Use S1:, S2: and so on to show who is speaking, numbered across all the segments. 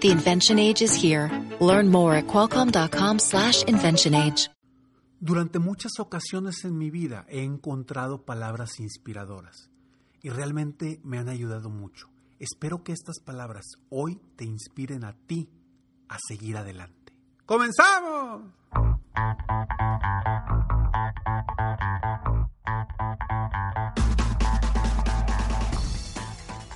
S1: The invention age is here. Learn more at qualcomm.com slash invention age.
S2: Durante muchas ocasiones en mi vida he encontrado palabras inspiradoras y realmente me han ayudado mucho. Espero que estas palabras hoy te inspiren a ti a seguir adelante. ¡Comenzamos!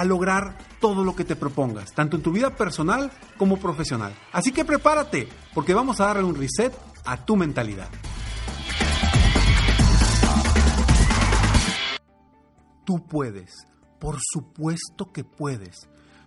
S2: a lograr todo lo que te propongas, tanto en tu vida personal como profesional. Así que prepárate, porque vamos a darle un reset a tu mentalidad. Tú puedes, por supuesto que puedes.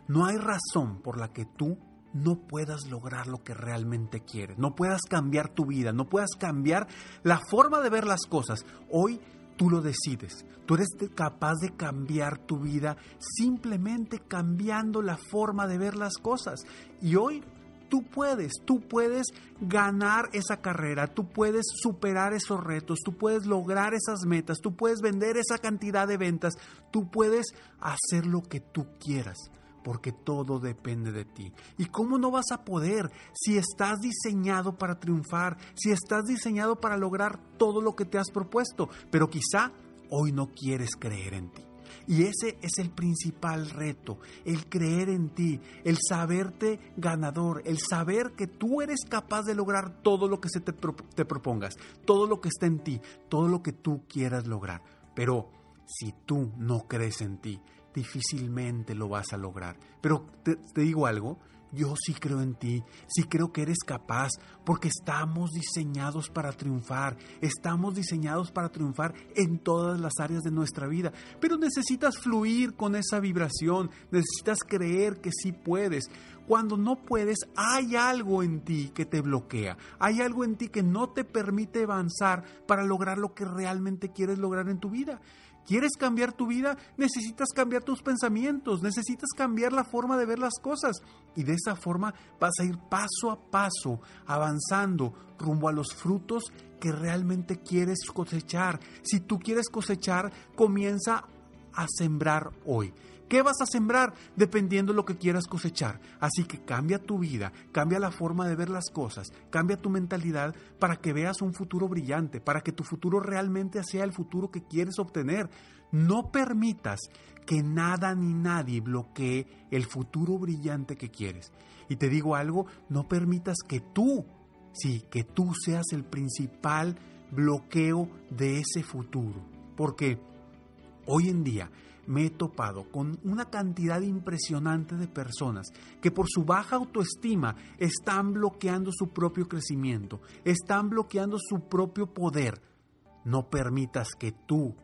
S2: No hay razón por la que tú no puedas lograr lo que realmente quieres, no puedas cambiar tu vida, no puedas cambiar la forma de ver las cosas. Hoy tú lo decides, tú eres capaz de cambiar tu vida simplemente cambiando la forma de ver las cosas. Y hoy tú puedes, tú puedes ganar esa carrera, tú puedes superar esos retos, tú puedes lograr esas metas, tú puedes vender esa cantidad de ventas, tú puedes hacer lo que tú quieras porque todo depende de ti. ¿Y cómo no vas a poder si estás diseñado para triunfar, si estás diseñado para lograr todo lo que te has propuesto, pero quizá hoy no quieres creer en ti? Y ese es el principal reto, el creer en ti, el saberte ganador, el saber que tú eres capaz de lograr todo lo que se te, te propongas, todo lo que está en ti, todo lo que tú quieras lograr. Pero si tú no crees en ti, difícilmente lo vas a lograr. Pero te, digo algo, yo sí creo en ti, sí creo que eres capaz, porque estamos diseñados para triunfar, estamos diseñados para triunfar en todas las áreas de nuestra vida, pero necesitas fluir con esa vibración, necesitas creer que sí puedes. Cuando no puedes, hay algo en ti que te bloquea, hay algo en ti que no te permite avanzar para lograr lo que realmente quieres lograr en tu vida. ¿Quieres cambiar tu vida? Necesitas cambiar tus pensamientos, necesitas cambiar la forma de ver las cosas. Y de esa forma vas a ir paso a paso, avanzando rumbo a los frutos que realmente quieres cosechar. Si tú quieres cosechar, comienza a sembrar hoy. ¿Qué vas a sembrar? Dependiendo de lo que quieras cosechar. Así que cambia tu vida, cambia la forma de ver las cosas, cambia tu mentalidad para que veas un futuro brillante, para que tu futuro realmente sea el futuro que quieres obtener. No permitas que nada ni nadie bloquee el futuro brillante que quieres. Y te digo algo, no permitas que tú, sí, que tú seas el principal bloqueo de ese futuro. Porque hoy en día me he topado con una cantidad impresionante de personas que por su baja autoestima están bloqueando su propio crecimiento, están bloqueando su propio poder. No permitas que tú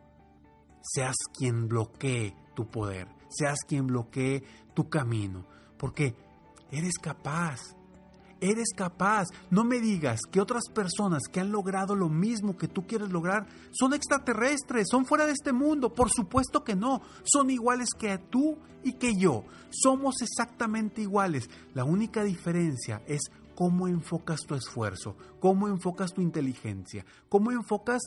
S2: seas quien bloquee tu poder, seas quien bloquee tu camino, porque eres capaz, eres capaz. No me digas que otras personas que han logrado lo mismo que tú quieres lograr son extraterrestres, son fuera de este mundo. Por supuesto que no. Son iguales que tú y que yo. Somos exactamente iguales. La única diferencia es cómo enfocas tu esfuerzo, cómo enfocas tu inteligencia, cómo enfocas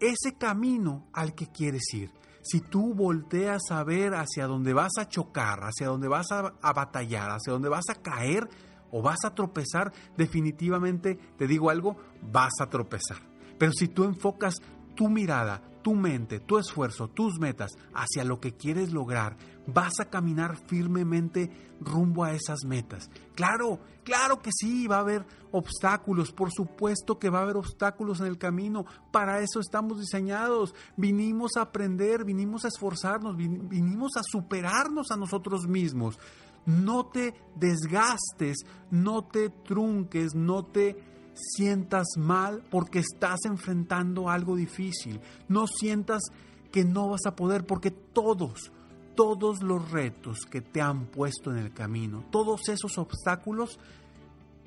S2: ese camino al que quieres ir. Si tú volteas a ver hacia donde vas a chocar, hacia donde vas a, a batallar, hacia donde vas a caer, o vas a tropezar, definitivamente te digo algo, vas a tropezar. Pero si tú enfocas tu mirada, tu mente, tu esfuerzo, tus metas hacia lo que quieres lograr, vas a caminar firmemente rumbo a esas metas. Claro, claro que sí, va a haber obstáculos, por supuesto que va a haber obstáculos en el camino, para eso estamos diseñados, vinimos a aprender, vinimos a esforzarnos, vinimos a superarnos a nosotros mismos. No te desgastes, no te trunques, no te sientas mal porque estás enfrentando algo difícil. No sientas que no vas a poder porque todos, todos los retos que te han puesto en el camino, todos esos obstáculos,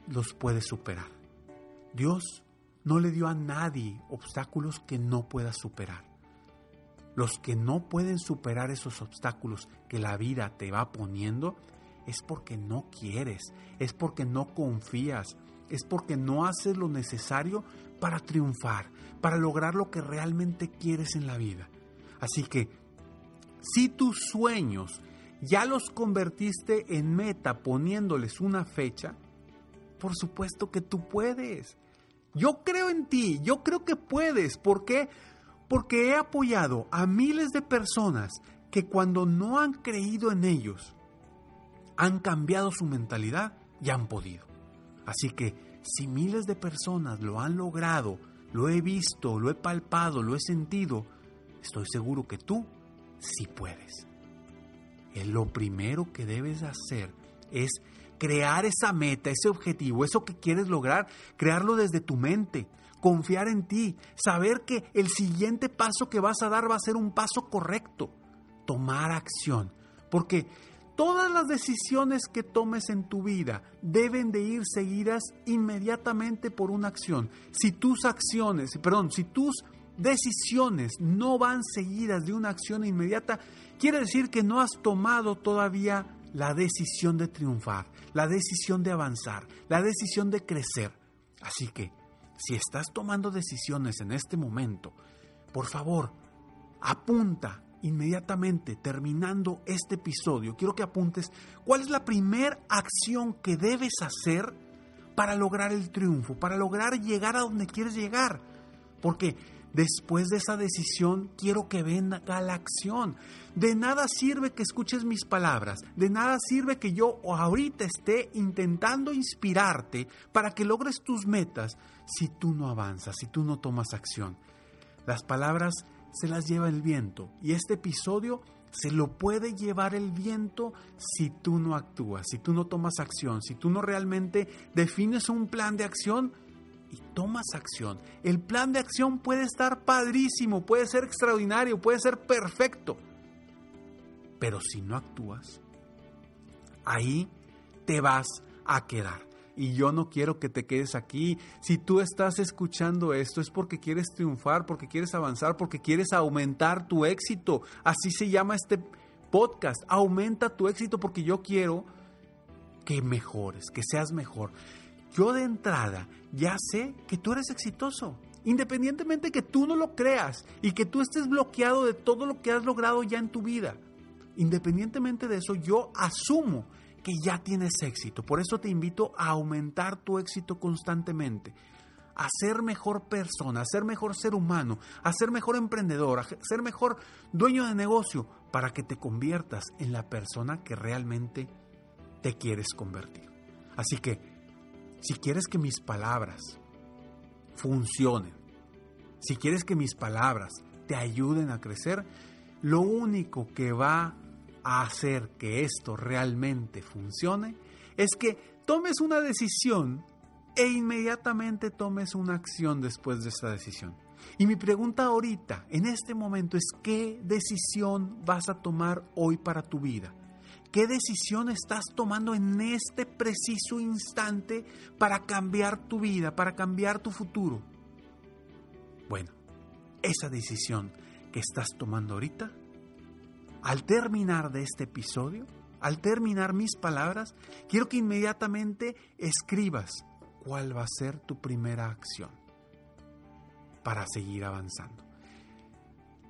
S2: los puedes superar. Dios no le dio a nadie obstáculos que no puedas superar. Los que no pueden superar esos obstáculos que la vida te va poniendo es porque no quieres, es porque no confías, es porque no haces lo necesario para triunfar, para lograr lo que realmente quieres en la vida. Así que, si tus sueños ya los convertiste en meta poniéndoles una fecha, por supuesto que tú puedes. Yo creo en ti, yo creo que puedes. ¿Por qué? Porque he apoyado a miles de personas que cuando no han creído en ellos, han cambiado su mentalidad y han podido. Así que si miles de personas lo han logrado, lo he visto, lo he palpado, lo he sentido, estoy seguro que tú sí puedes. Lo primero que debes hacer es crear esa meta, ese objetivo, eso que quieres lograr, crearlo desde tu mente, confiar en ti, saber que el siguiente paso que vas a dar va a ser un paso correcto, tomar acción. Porque Todas las decisiones que tomes en tu vida deben de ir seguidas inmediatamente por una acción. Si tus acciones, perdón, si tus decisiones no van seguidas de una acción inmediata, quiere decir que no has tomado todavía la decisión de triunfar, la decisión de avanzar, la decisión de crecer. Así que, si estás tomando decisiones en este momento, por favor, apunta inmediatamente terminando este episodio, quiero que apuntes cuál es la primera acción que debes hacer para lograr el triunfo, para lograr llegar a donde quieres llegar. Porque después de esa decisión quiero que venga la acción. De nada sirve que escuches mis palabras, de nada sirve que yo ahorita esté intentando inspirarte para que logres tus metas si tú no avanzas, si tú no tomas acción. Las palabras se las lleva el viento. Y este episodio se lo puede llevar el viento si tú no actúas, si tú no tomas acción, si tú no realmente defines un plan de acción y tomas acción. El plan de acción puede estar padrísimo, puede ser extraordinario, puede ser perfecto. Pero si no actúas, ahí te vas a quedar y yo no quiero que te quedes aquí. Si tú estás escuchando esto es porque quieres triunfar, porque quieres avanzar, porque quieres aumentar tu éxito. Así se llama este podcast. Aumenta tu éxito porque yo quiero que mejores, que seas mejor. Yo de entrada ya sé que tú eres exitoso. Independientemente que tú no lo creas y que tú estés bloqueado de todo lo que has logrado ya en tu vida. Independientemente de eso, yo asumo que ya tienes éxito. Por eso te invito a aumentar tu éxito constantemente, a ser mejor persona, a ser mejor ser humano, a ser mejor emprendedor, a ser mejor dueño de negocio, para que te conviertas en la persona que realmente te quieres convertir. Así que, si quieres que mis palabras funcionen, si quieres que mis palabras te ayuden a crecer, lo único que va a hacer que esto realmente funcione es que tomes una decisión e inmediatamente tomes una acción después de esa decisión. Y mi pregunta ahorita, en este momento, es ¿qué decisión vas a tomar hoy para tu vida? ¿Qué decisión estás tomando en este preciso instante para cambiar tu vida, para cambiar tu futuro? Bueno, esa decisión que estás tomando ahorita al terminar de este episodio, al terminar mis palabras, quiero que inmediatamente escribas cuál va a ser tu primera acción para seguir avanzando.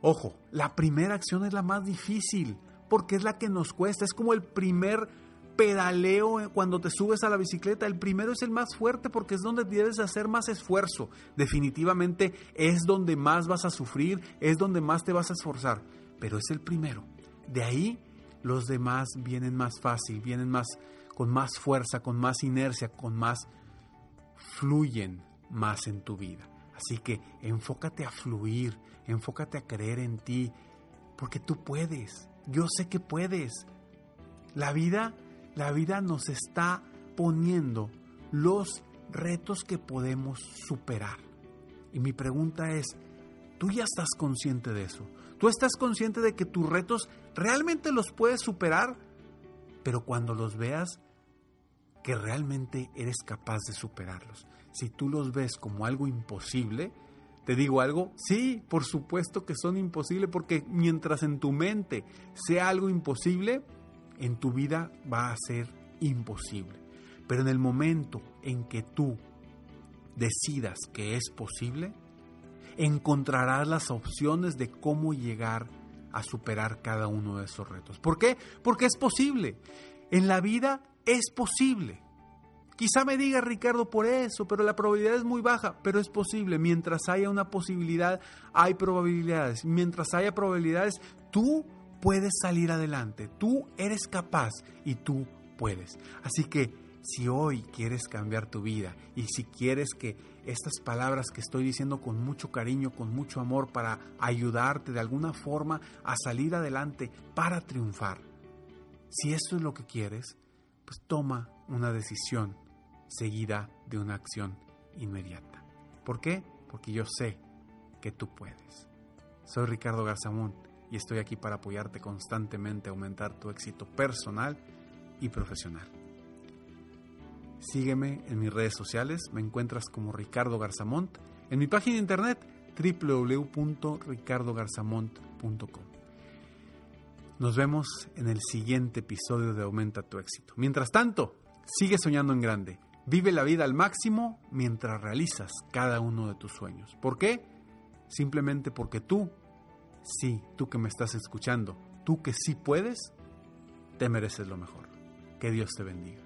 S2: Ojo, la primera acción es la más difícil porque es la que nos cuesta, es como el primer pedaleo cuando te subes a la bicicleta. El primero es el más fuerte porque es donde debes hacer más esfuerzo. Definitivamente es donde más vas a sufrir, es donde más te vas a esforzar. Pero es el primero. De ahí los demás vienen más fácil, vienen más con más fuerza, con más inercia, con más fluyen más en tu vida. Así que enfócate a fluir, enfócate a creer en ti, porque tú puedes. Yo sé que puedes. La vida la vida nos está poniendo los retos que podemos superar. Y mi pregunta es, ¿tú ya estás consciente de eso? ¿Tú estás consciente de que tus retos realmente los puedes superar? Pero cuando los veas, que realmente eres capaz de superarlos. Si tú los ves como algo imposible, te digo algo, sí, por supuesto que son imposibles, porque mientras en tu mente sea algo imposible, en tu vida va a ser imposible. Pero en el momento en que tú decidas que es posible, encontrarás las opciones de cómo llegar a superar cada uno de esos retos. ¿Por qué? Porque es posible. En la vida es posible. Quizá me diga Ricardo por eso, pero la probabilidad es muy baja, pero es posible. Mientras haya una posibilidad, hay probabilidades. Mientras haya probabilidades, tú puedes salir adelante, tú eres capaz y tú puedes. Así que si hoy quieres cambiar tu vida y si quieres que estas palabras que estoy diciendo con mucho cariño, con mucho amor para ayudarte de alguna forma a salir adelante, para triunfar, si eso es lo que quieres, pues toma una decisión seguida de una acción inmediata. ¿Por qué? Porque yo sé que tú puedes. Soy Ricardo Garzamón y estoy aquí para apoyarte constantemente a aumentar tu éxito personal y profesional. Sígueme en mis redes sociales, me encuentras como Ricardo Garzamont, en mi página de internet www.ricardogarzamont.com. Nos vemos en el siguiente episodio de Aumenta tu éxito. Mientras tanto, sigue soñando en grande. Vive la vida al máximo mientras realizas cada uno de tus sueños. ¿Por qué? Simplemente porque tú sí, tú que me estás escuchando, tú que sí puedes, te mereces lo mejor. Que Dios te bendiga.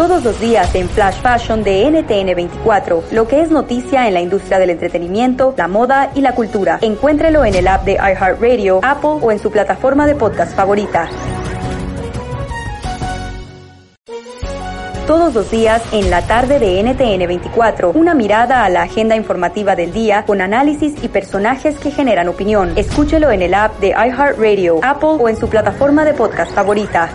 S3: Todos los días en Flash Fashion de NTN 24, lo que es noticia en la industria del entretenimiento, la moda y la cultura. Encuéntrelo en el app de iHeartRadio, Apple o en su plataforma de podcast favorita. Todos los días en la tarde de NTN 24, una mirada a la agenda informativa del día con análisis y personajes que generan opinión. Escúchelo en el app de iHeartRadio, Apple o en su plataforma de podcast favorita.